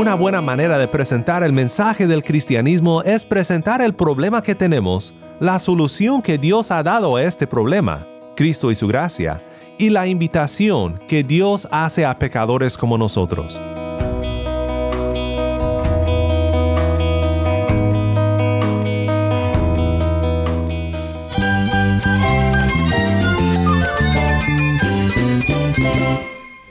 Una buena manera de presentar el mensaje del cristianismo es presentar el problema que tenemos, la solución que Dios ha dado a este problema, Cristo y su gracia, y la invitación que Dios hace a pecadores como nosotros.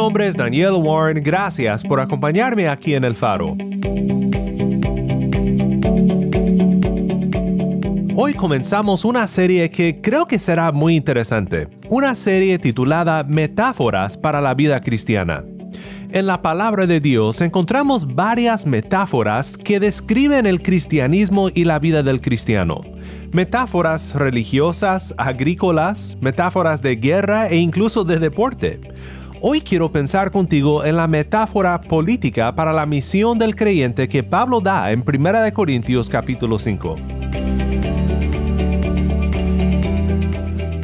Nombre es Daniel Warren, gracias por acompañarme aquí en El Faro. Hoy comenzamos una serie que creo que será muy interesante, una serie titulada Metáforas para la vida cristiana. En la palabra de Dios encontramos varias metáforas que describen el cristianismo y la vida del cristiano. Metáforas religiosas, agrícolas, metáforas de guerra e incluso de deporte. Hoy quiero pensar contigo en la metáfora política para la misión del creyente que Pablo da en 1 Corintios capítulo 5.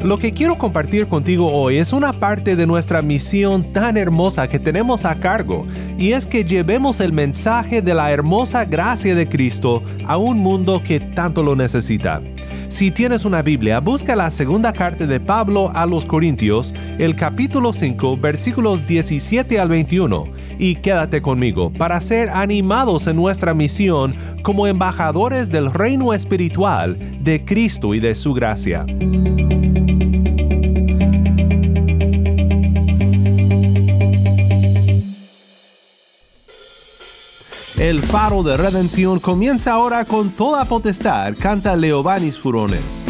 Lo que quiero compartir contigo hoy es una parte de nuestra misión tan hermosa que tenemos a cargo, y es que llevemos el mensaje de la hermosa gracia de Cristo a un mundo que tanto lo necesita. Si tienes una Biblia, busca la segunda carta de Pablo a los Corintios, el capítulo 5, versículos 17 al 21, y quédate conmigo para ser animados en nuestra misión como embajadores del reino espiritual de Cristo y de su gracia. El faro de redención comienza ahora con toda potestad, canta Leobanis Furones.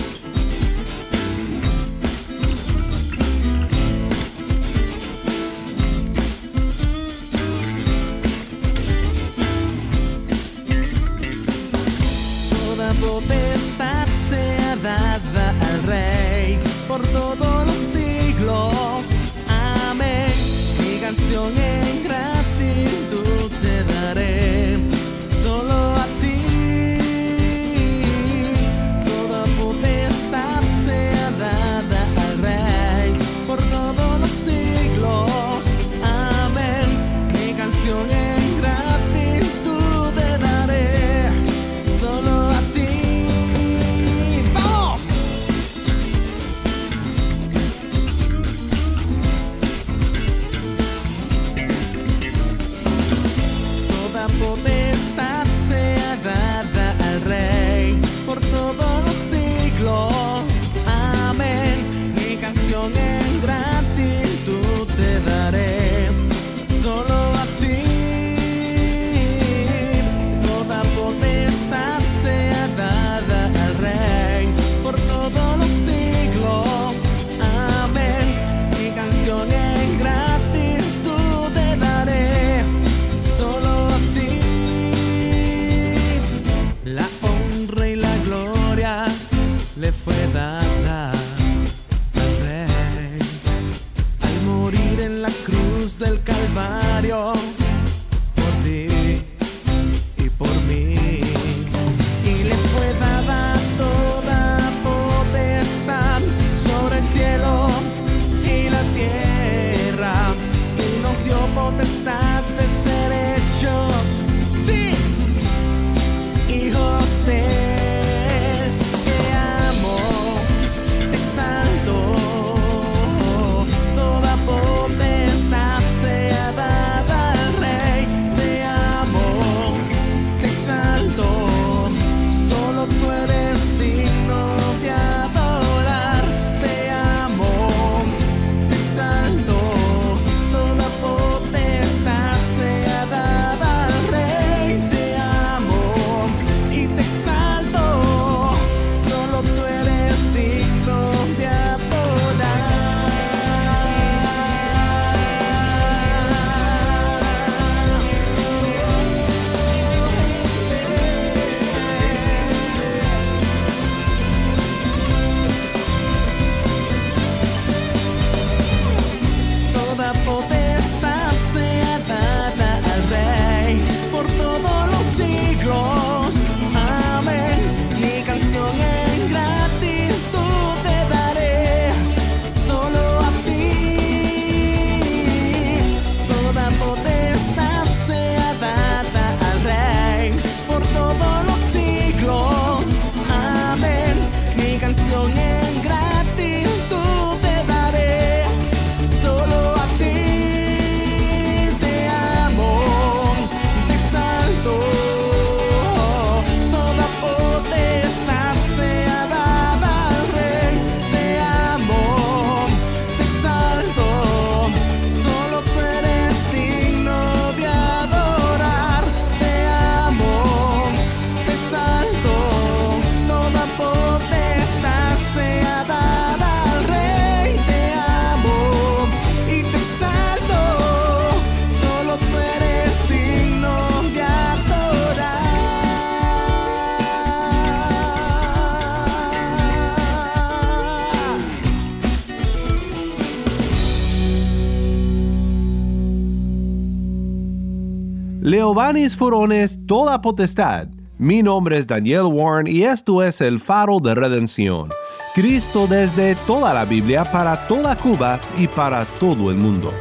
Leobanis Furones, toda potestad. Mi nombre es Daniel Warren y esto es el faro de redención. Cristo desde toda la Biblia para toda Cuba y para todo el mundo.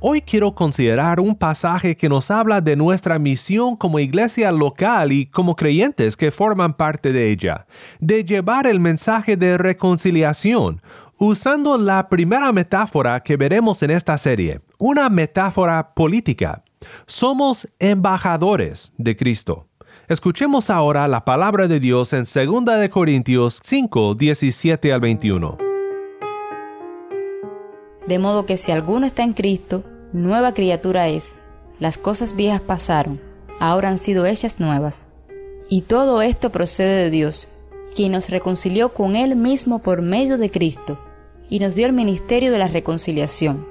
Hoy quiero considerar un pasaje que nos habla de nuestra misión como iglesia local y como creyentes que forman parte de ella, de llevar el mensaje de reconciliación, usando la primera metáfora que veremos en esta serie, una metáfora política. Somos embajadores de Cristo. Escuchemos ahora la palabra de Dios en 2 Corintios 5, 17 al 21. De modo que si alguno está en Cristo, nueva criatura es. Las cosas viejas pasaron, ahora han sido hechas nuevas. Y todo esto procede de Dios, quien nos reconcilió con Él mismo por medio de Cristo, y nos dio el ministerio de la reconciliación.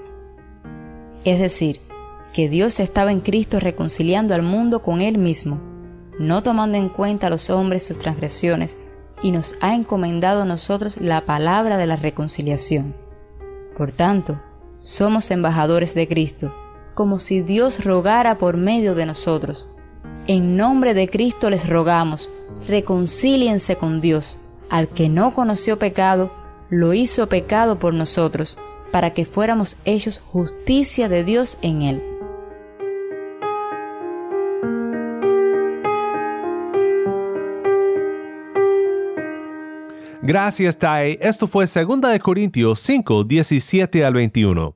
Es decir, que Dios estaba en Cristo reconciliando al mundo con Él mismo, no tomando en cuenta a los hombres sus transgresiones, y nos ha encomendado a nosotros la palabra de la reconciliación. Por tanto, somos embajadores de Cristo, como si Dios rogara por medio de nosotros. En nombre de Cristo les rogamos, reconcíliense con Dios. Al que no conoció pecado, lo hizo pecado por nosotros, para que fuéramos hechos justicia de Dios en él. Gracias, Tai. Esto fue 2 de Corintios 5, 17 al 21.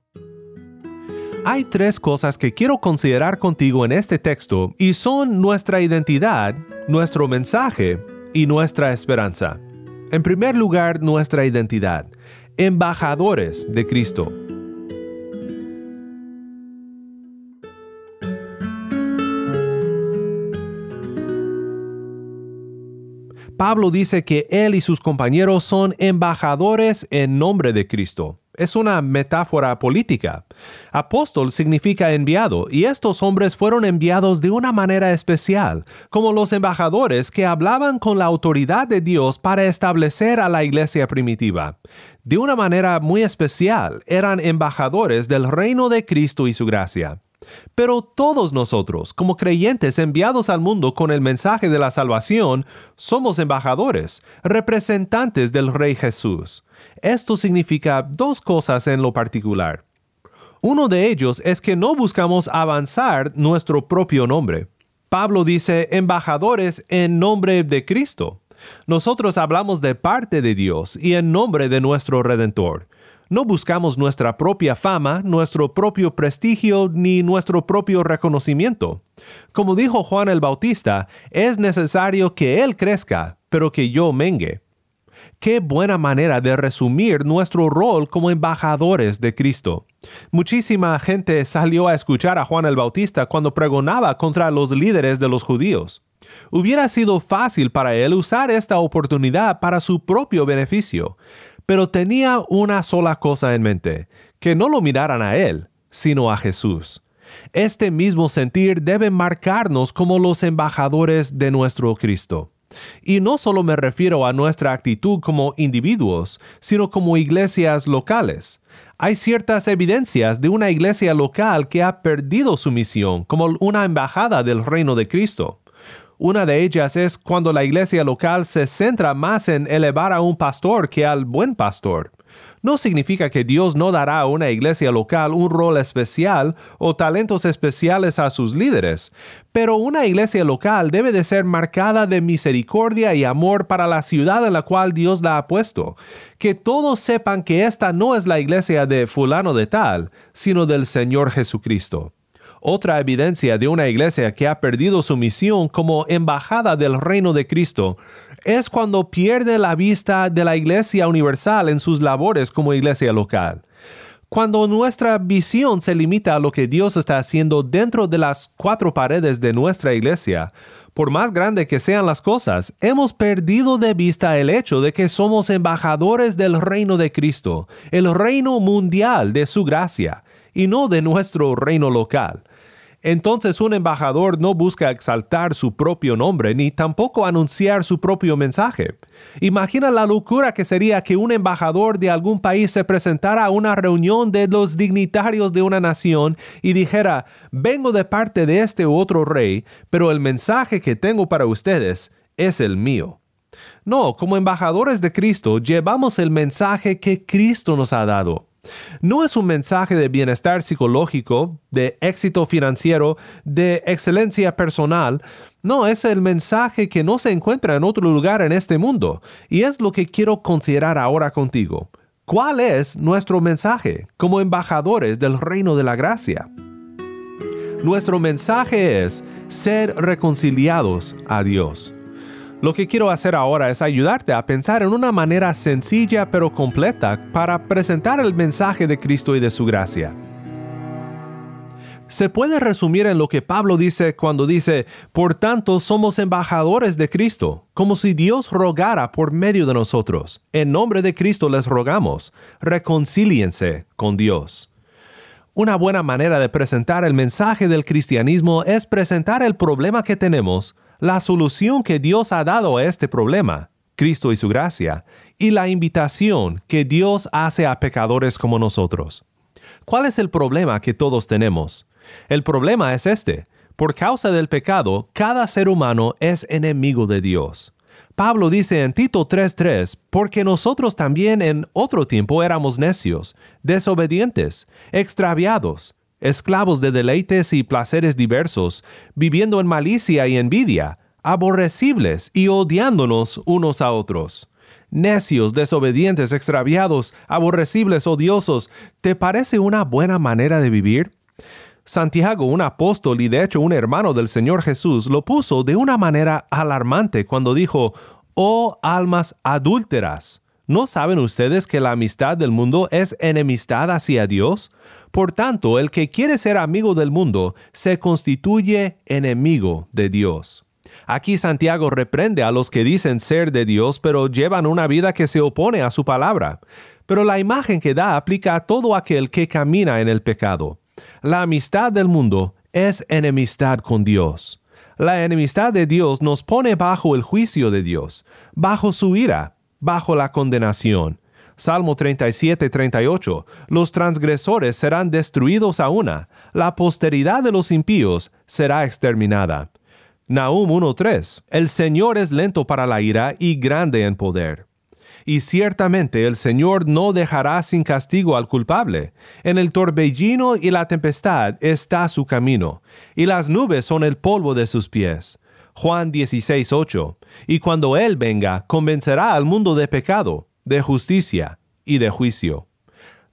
Hay tres cosas que quiero considerar contigo en este texto y son nuestra identidad, nuestro mensaje y nuestra esperanza. En primer lugar, nuestra identidad, embajadores de Cristo. Pablo dice que él y sus compañeros son embajadores en nombre de Cristo. Es una metáfora política. Apóstol significa enviado, y estos hombres fueron enviados de una manera especial, como los embajadores que hablaban con la autoridad de Dios para establecer a la iglesia primitiva. De una manera muy especial, eran embajadores del reino de Cristo y su gracia. Pero todos nosotros, como creyentes enviados al mundo con el mensaje de la salvación, somos embajadores, representantes del Rey Jesús. Esto significa dos cosas en lo particular. Uno de ellos es que no buscamos avanzar nuestro propio nombre. Pablo dice embajadores en nombre de Cristo. Nosotros hablamos de parte de Dios y en nombre de nuestro Redentor. No buscamos nuestra propia fama, nuestro propio prestigio ni nuestro propio reconocimiento. Como dijo Juan el Bautista, es necesario que Él crezca, pero que yo mengue. Qué buena manera de resumir nuestro rol como embajadores de Cristo. Muchísima gente salió a escuchar a Juan el Bautista cuando pregonaba contra los líderes de los judíos. Hubiera sido fácil para él usar esta oportunidad para su propio beneficio, pero tenía una sola cosa en mente, que no lo miraran a él, sino a Jesús. Este mismo sentir debe marcarnos como los embajadores de nuestro Cristo. Y no solo me refiero a nuestra actitud como individuos, sino como iglesias locales. Hay ciertas evidencias de una iglesia local que ha perdido su misión como una embajada del reino de Cristo. Una de ellas es cuando la iglesia local se centra más en elevar a un pastor que al buen pastor. No significa que Dios no dará a una iglesia local un rol especial o talentos especiales a sus líderes, pero una iglesia local debe de ser marcada de misericordia y amor para la ciudad en la cual Dios la ha puesto. Que todos sepan que esta no es la iglesia de fulano de tal, sino del Señor Jesucristo. Otra evidencia de una iglesia que ha perdido su misión como embajada del reino de Cristo es cuando pierde la vista de la iglesia universal en sus labores como iglesia local. Cuando nuestra visión se limita a lo que Dios está haciendo dentro de las cuatro paredes de nuestra iglesia, por más grande que sean las cosas, hemos perdido de vista el hecho de que somos embajadores del reino de Cristo, el reino mundial de su gracia, y no de nuestro reino local. Entonces un embajador no busca exaltar su propio nombre ni tampoco anunciar su propio mensaje. Imagina la locura que sería que un embajador de algún país se presentara a una reunión de los dignitarios de una nación y dijera, vengo de parte de este u otro rey, pero el mensaje que tengo para ustedes es el mío. No, como embajadores de Cristo llevamos el mensaje que Cristo nos ha dado. No es un mensaje de bienestar psicológico, de éxito financiero, de excelencia personal. No, es el mensaje que no se encuentra en otro lugar en este mundo. Y es lo que quiero considerar ahora contigo. ¿Cuál es nuestro mensaje como embajadores del reino de la gracia? Nuestro mensaje es ser reconciliados a Dios. Lo que quiero hacer ahora es ayudarte a pensar en una manera sencilla pero completa para presentar el mensaje de Cristo y de su gracia. Se puede resumir en lo que Pablo dice cuando dice, por tanto somos embajadores de Cristo, como si Dios rogara por medio de nosotros. En nombre de Cristo les rogamos, reconcíliense con Dios. Una buena manera de presentar el mensaje del cristianismo es presentar el problema que tenemos la solución que Dios ha dado a este problema, Cristo y su gracia, y la invitación que Dios hace a pecadores como nosotros. ¿Cuál es el problema que todos tenemos? El problema es este. Por causa del pecado, cada ser humano es enemigo de Dios. Pablo dice en Tito 3:3, porque nosotros también en otro tiempo éramos necios, desobedientes, extraviados, esclavos de deleites y placeres diversos, viviendo en malicia y envidia, aborrecibles y odiándonos unos a otros. Necios, desobedientes, extraviados, aborrecibles, odiosos, ¿te parece una buena manera de vivir? Santiago, un apóstol y de hecho un hermano del Señor Jesús, lo puso de una manera alarmante cuando dijo, Oh almas adúlteras, ¿No saben ustedes que la amistad del mundo es enemistad hacia Dios? Por tanto, el que quiere ser amigo del mundo se constituye enemigo de Dios. Aquí Santiago reprende a los que dicen ser de Dios pero llevan una vida que se opone a su palabra. Pero la imagen que da aplica a todo aquel que camina en el pecado. La amistad del mundo es enemistad con Dios. La enemistad de Dios nos pone bajo el juicio de Dios, bajo su ira, bajo la condenación. Salmo 37, 38. Los transgresores serán destruidos a una, la posteridad de los impíos será exterminada. Nahum 1.3. El Señor es lento para la ira y grande en poder. Y ciertamente el Señor no dejará sin castigo al culpable. En el torbellino y la tempestad está su camino, y las nubes son el polvo de sus pies. Juan 16:8, y cuando Él venga, convencerá al mundo de pecado, de justicia y de juicio.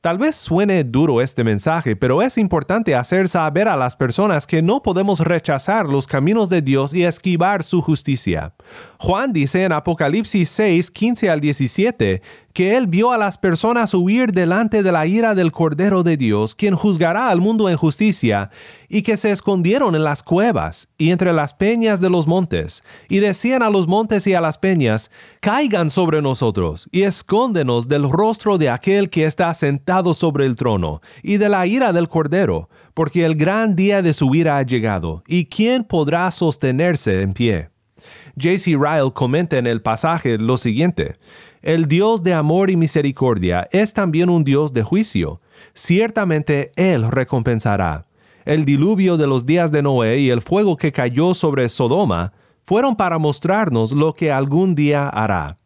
Tal vez suene duro este mensaje, pero es importante hacer saber a las personas que no podemos rechazar los caminos de Dios y esquivar su justicia. Juan dice en Apocalipsis 6, 15 al 17, que él vio a las personas huir delante de la ira del Cordero de Dios, quien juzgará al mundo en justicia, y que se escondieron en las cuevas y entre las peñas de los montes, y decían a los montes y a las peñas, caigan sobre nosotros, y escóndenos del rostro de aquel que está sentado sobre el trono, y de la ira del Cordero, porque el gran día de su ira ha llegado, y quién podrá sostenerse en pie. J.C. Ryle comenta en el pasaje lo siguiente, el Dios de amor y misericordia es también un Dios de juicio. Ciertamente Él recompensará. El diluvio de los días de Noé y el fuego que cayó sobre Sodoma fueron para mostrarnos lo que algún día hará.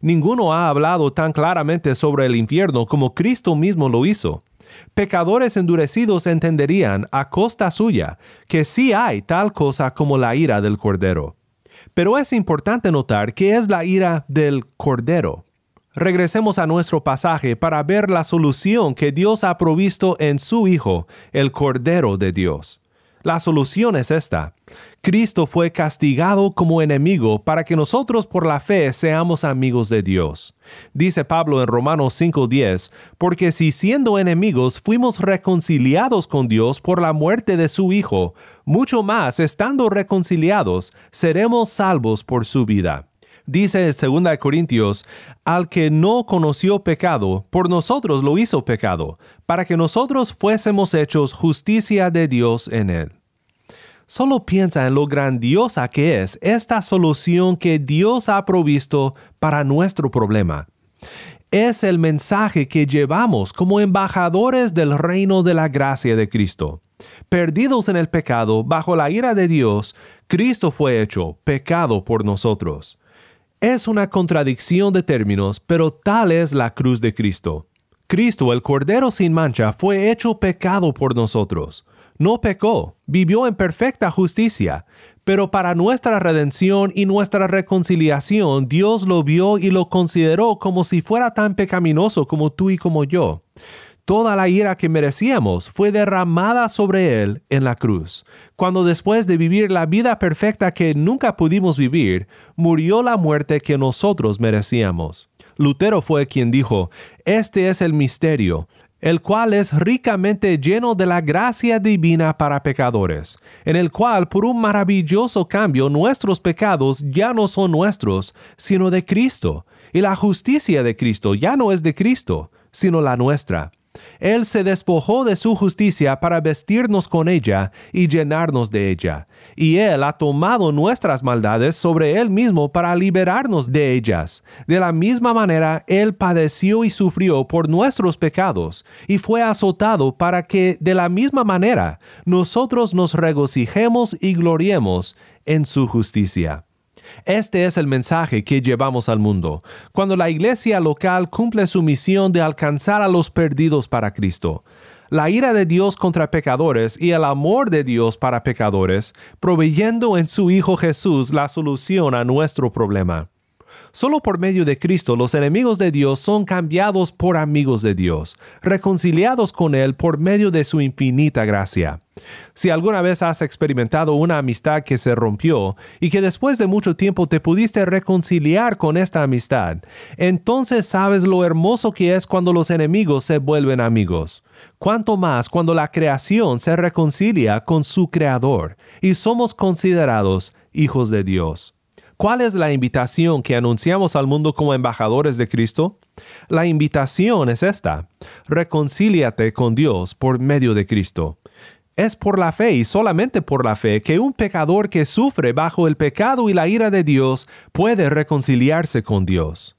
Ninguno ha hablado tan claramente sobre el infierno como Cristo mismo lo hizo. Pecadores endurecidos entenderían a costa suya que sí hay tal cosa como la ira del Cordero. Pero es importante notar que es la ira del Cordero. Regresemos a nuestro pasaje para ver la solución que Dios ha provisto en su Hijo, el Cordero de Dios. La solución es esta. Cristo fue castigado como enemigo para que nosotros por la fe seamos amigos de Dios. Dice Pablo en Romanos 5:10, porque si siendo enemigos fuimos reconciliados con Dios por la muerte de su Hijo, mucho más estando reconciliados seremos salvos por su vida. Dice en 2 Corintios, al que no conoció pecado, por nosotros lo hizo pecado, para que nosotros fuésemos hechos justicia de Dios en él. Solo piensa en lo grandiosa que es esta solución que Dios ha provisto para nuestro problema. Es el mensaje que llevamos como embajadores del reino de la gracia de Cristo. Perdidos en el pecado, bajo la ira de Dios, Cristo fue hecho pecado por nosotros. Es una contradicción de términos, pero tal es la cruz de Cristo. Cristo, el Cordero sin mancha, fue hecho pecado por nosotros. No pecó, vivió en perfecta justicia, pero para nuestra redención y nuestra reconciliación Dios lo vio y lo consideró como si fuera tan pecaminoso como tú y como yo. Toda la ira que merecíamos fue derramada sobre él en la cruz, cuando después de vivir la vida perfecta que nunca pudimos vivir, murió la muerte que nosotros merecíamos. Lutero fue quien dijo, Este es el misterio, el cual es ricamente lleno de la gracia divina para pecadores, en el cual por un maravilloso cambio nuestros pecados ya no son nuestros, sino de Cristo, y la justicia de Cristo ya no es de Cristo, sino la nuestra él se despojó de su justicia para vestirnos con ella y llenarnos de ella. Y Él ha tomado nuestras maldades sobre Él mismo para liberarnos de ellas. De la misma manera, Él padeció y sufrió por nuestros pecados, y fue azotado para que, de la misma manera, nosotros nos regocijemos y gloriemos en su justicia. Este es el mensaje que llevamos al mundo, cuando la iglesia local cumple su misión de alcanzar a los perdidos para Cristo. La ira de Dios contra pecadores y el amor de Dios para pecadores, proveyendo en su Hijo Jesús la solución a nuestro problema. Solo por medio de Cristo los enemigos de Dios son cambiados por amigos de Dios, reconciliados con Él por medio de su infinita gracia. Si alguna vez has experimentado una amistad que se rompió y que después de mucho tiempo te pudiste reconciliar con esta amistad, entonces sabes lo hermoso que es cuando los enemigos se vuelven amigos. Cuanto más cuando la creación se reconcilia con su Creador y somos considerados hijos de Dios. ¿Cuál es la invitación que anunciamos al mundo como embajadores de Cristo? La invitación es esta. Reconcíliate con Dios por medio de Cristo. Es por la fe y solamente por la fe que un pecador que sufre bajo el pecado y la ira de Dios puede reconciliarse con Dios.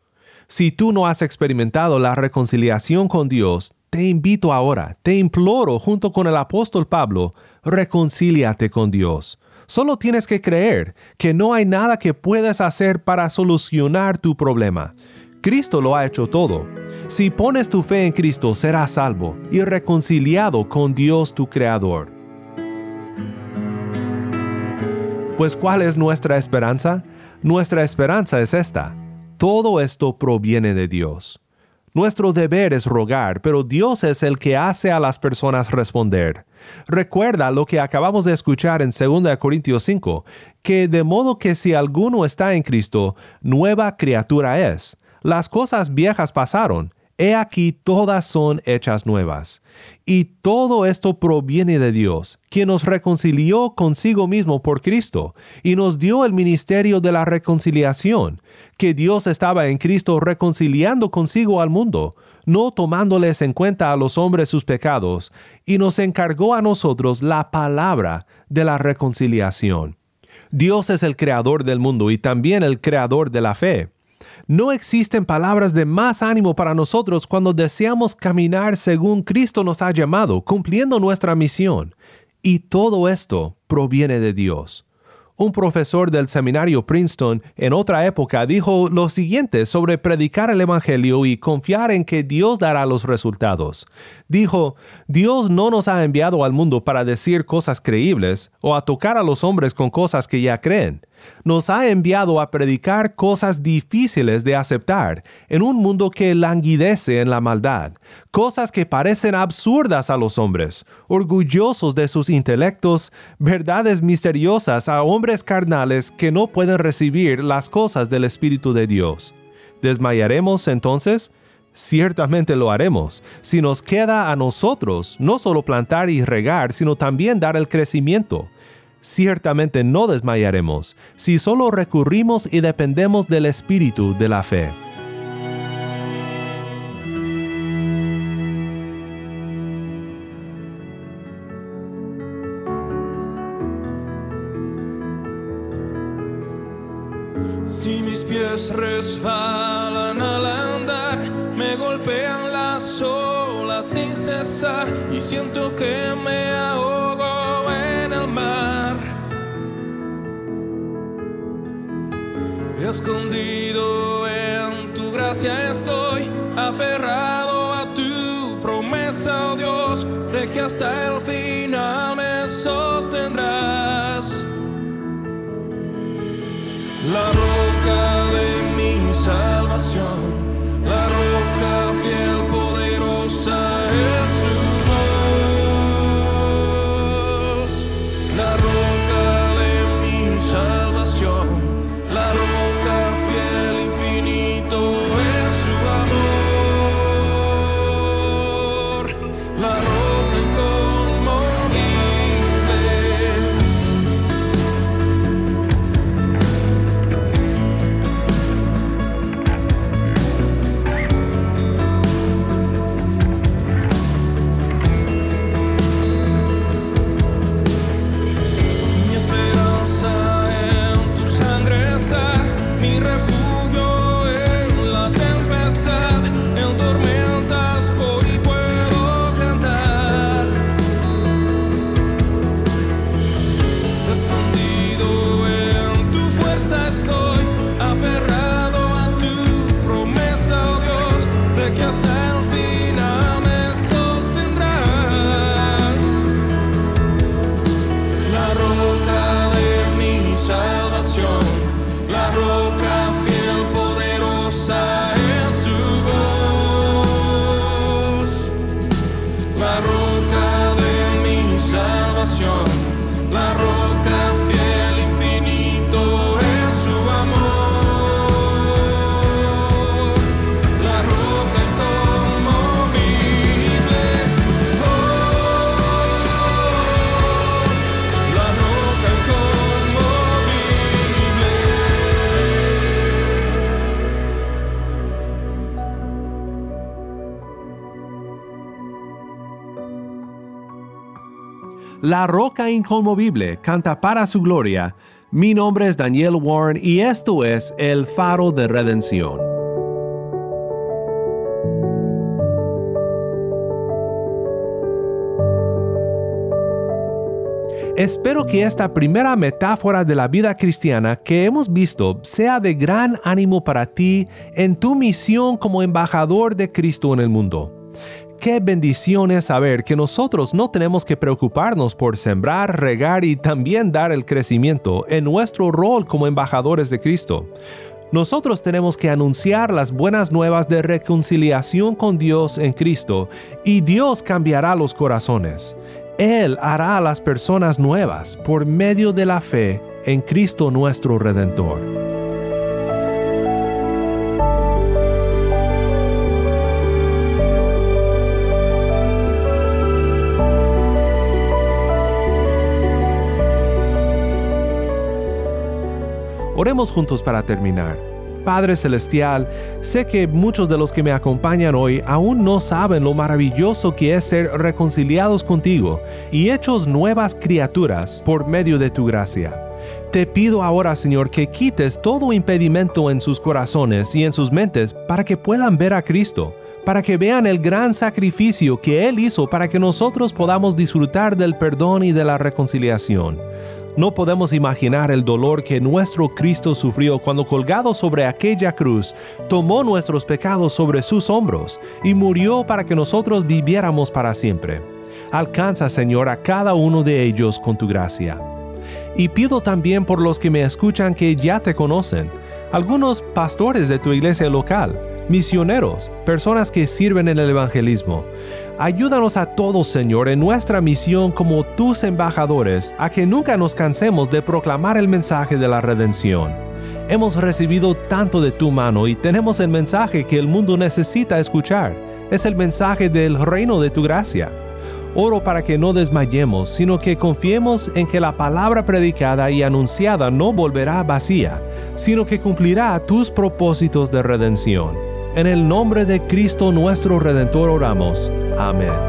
Si tú no has experimentado la reconciliación con Dios, te invito ahora, te imploro junto con el apóstol Pablo, reconcíliate con Dios. Solo tienes que creer que no hay nada que puedas hacer para solucionar tu problema. Cristo lo ha hecho todo. Si pones tu fe en Cristo, serás salvo y reconciliado con Dios tu Creador. Pues ¿cuál es nuestra esperanza? Nuestra esperanza es esta. Todo esto proviene de Dios. Nuestro deber es rogar, pero Dios es el que hace a las personas responder. Recuerda lo que acabamos de escuchar en 2 Corintios 5, que de modo que si alguno está en Cristo, nueva criatura es. Las cosas viejas pasaron, he aquí todas son hechas nuevas. Y todo esto proviene de Dios, quien nos reconcilió consigo mismo por Cristo, y nos dio el ministerio de la reconciliación, que Dios estaba en Cristo reconciliando consigo al mundo, no tomándoles en cuenta a los hombres sus pecados, y nos encargó a nosotros la palabra de la reconciliación. Dios es el creador del mundo y también el creador de la fe. No existen palabras de más ánimo para nosotros cuando deseamos caminar según Cristo nos ha llamado, cumpliendo nuestra misión. Y todo esto proviene de Dios. Un profesor del seminario Princeton en otra época dijo lo siguiente sobre predicar el Evangelio y confiar en que Dios dará los resultados. Dijo, Dios no nos ha enviado al mundo para decir cosas creíbles o a tocar a los hombres con cosas que ya creen nos ha enviado a predicar cosas difíciles de aceptar en un mundo que languidece en la maldad, cosas que parecen absurdas a los hombres, orgullosos de sus intelectos, verdades misteriosas a hombres carnales que no pueden recibir las cosas del Espíritu de Dios. ¿Desmayaremos entonces? Ciertamente lo haremos, si nos queda a nosotros no solo plantar y regar, sino también dar el crecimiento Ciertamente no desmayaremos si solo recurrimos y dependemos del espíritu de la fe. Si mis pies resbalan al andar, me golpean las olas sin cesar y siento que me ahogo en el mar. Escondido en tu gracia estoy, aferrado a tu promesa, oh Dios, de que hasta el final me sostendrás. La roca de mi salvación, La roca inconmovible canta para su gloria. Mi nombre es Daniel Warren y esto es El Faro de Redención. Espero que esta primera metáfora de la vida cristiana que hemos visto sea de gran ánimo para ti en tu misión como embajador de Cristo en el mundo. Qué bendición es saber que nosotros no tenemos que preocuparnos por sembrar, regar y también dar el crecimiento en nuestro rol como embajadores de Cristo. Nosotros tenemos que anunciar las buenas nuevas de reconciliación con Dios en Cristo y Dios cambiará los corazones. Él hará a las personas nuevas por medio de la fe en Cristo nuestro Redentor. Juntos para terminar. Padre Celestial, sé que muchos de los que me acompañan hoy aún no saben lo maravilloso que es ser reconciliados contigo y hechos nuevas criaturas por medio de tu gracia. Te pido ahora, Señor, que quites todo impedimento en sus corazones y en sus mentes para que puedan ver a Cristo, para que vean el gran sacrificio que Él hizo para que nosotros podamos disfrutar del perdón y de la reconciliación. No podemos imaginar el dolor que nuestro Cristo sufrió cuando colgado sobre aquella cruz, tomó nuestros pecados sobre sus hombros y murió para que nosotros viviéramos para siempre. Alcanza, Señor, a cada uno de ellos con tu gracia. Y pido también por los que me escuchan que ya te conocen, algunos pastores de tu iglesia local, misioneros, personas que sirven en el evangelismo. Ayúdanos a todos, Señor, en nuestra misión como tus embajadores, a que nunca nos cansemos de proclamar el mensaje de la redención. Hemos recibido tanto de tu mano y tenemos el mensaje que el mundo necesita escuchar. Es el mensaje del reino de tu gracia. Oro para que no desmayemos, sino que confiemos en que la palabra predicada y anunciada no volverá vacía, sino que cumplirá tus propósitos de redención. En el nombre de Cristo nuestro Redentor oramos. Amén.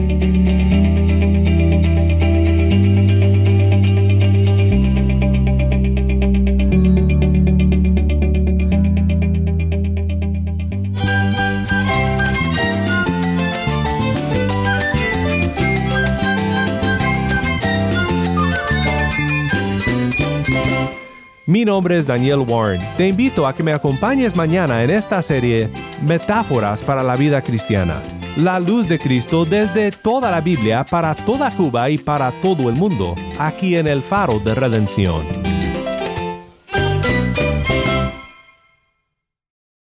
Mi nombre es Daniel Warren. Te invito a que me acompañes mañana en esta serie Metáforas para la vida cristiana. La luz de Cristo desde toda la Biblia para toda Cuba y para todo el mundo, aquí en el Faro de Redención.